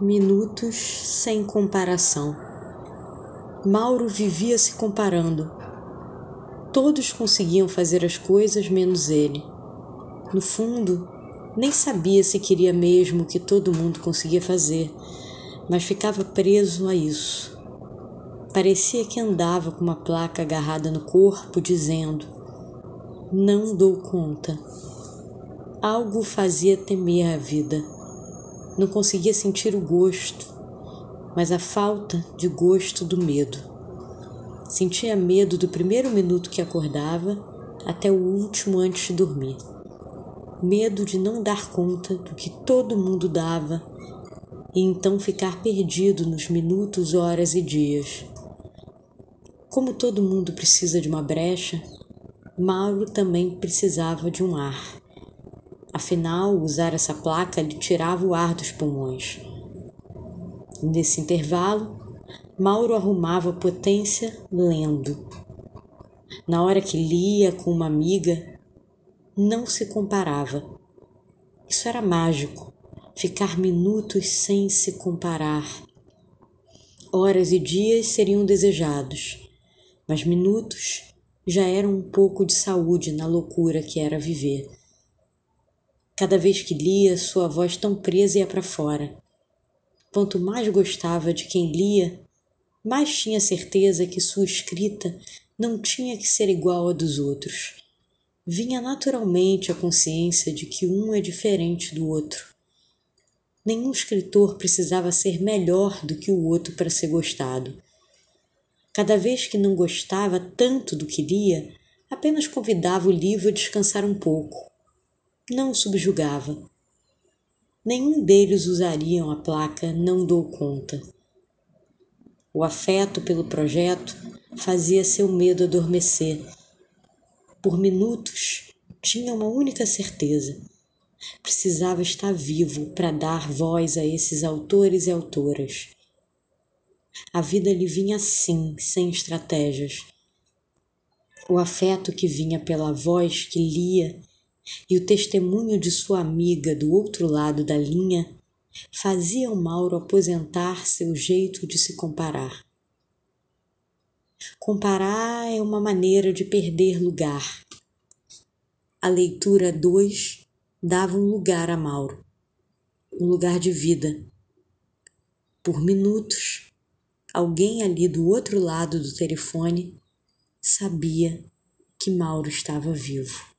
Minutos sem comparação. Mauro vivia se comparando. Todos conseguiam fazer as coisas menos ele. No fundo, nem sabia se queria mesmo o que todo mundo conseguia fazer, mas ficava preso a isso. Parecia que andava com uma placa agarrada no corpo dizendo: Não dou conta. Algo fazia temer a vida não conseguia sentir o gosto, mas a falta de gosto do medo. Sentia medo do primeiro minuto que acordava até o último antes de dormir. Medo de não dar conta do que todo mundo dava e então ficar perdido nos minutos, horas e dias. Como todo mundo precisa de uma brecha, Mauro também precisava de um ar. Afinal, usar essa placa lhe tirava o ar dos pulmões. Nesse intervalo, Mauro arrumava potência lendo. Na hora que lia com uma amiga, não se comparava. Isso era mágico, ficar minutos sem se comparar. Horas e dias seriam desejados, mas minutos já eram um pouco de saúde na loucura que era viver. Cada vez que lia, sua voz tão presa ia para fora. Quanto mais gostava de quem lia, mais tinha certeza que sua escrita não tinha que ser igual à dos outros. Vinha naturalmente a consciência de que um é diferente do outro. Nenhum escritor precisava ser melhor do que o outro para ser gostado. Cada vez que não gostava tanto do que lia, apenas convidava o livro a descansar um pouco não o subjugava. Nenhum deles usariam a placa Não Dou Conta. O afeto pelo projeto fazia seu medo adormecer. Por minutos, tinha uma única certeza: precisava estar vivo para dar voz a esses autores e autoras. A vida lhe vinha assim, sem estratégias. O afeto que vinha pela voz que lia e o testemunho de sua amiga do outro lado da linha fazia o Mauro aposentar seu jeito de se comparar. Comparar é uma maneira de perder lugar. A leitura 2 dava um lugar a Mauro, um lugar de vida. Por minutos, alguém ali do outro lado do telefone sabia que Mauro estava vivo.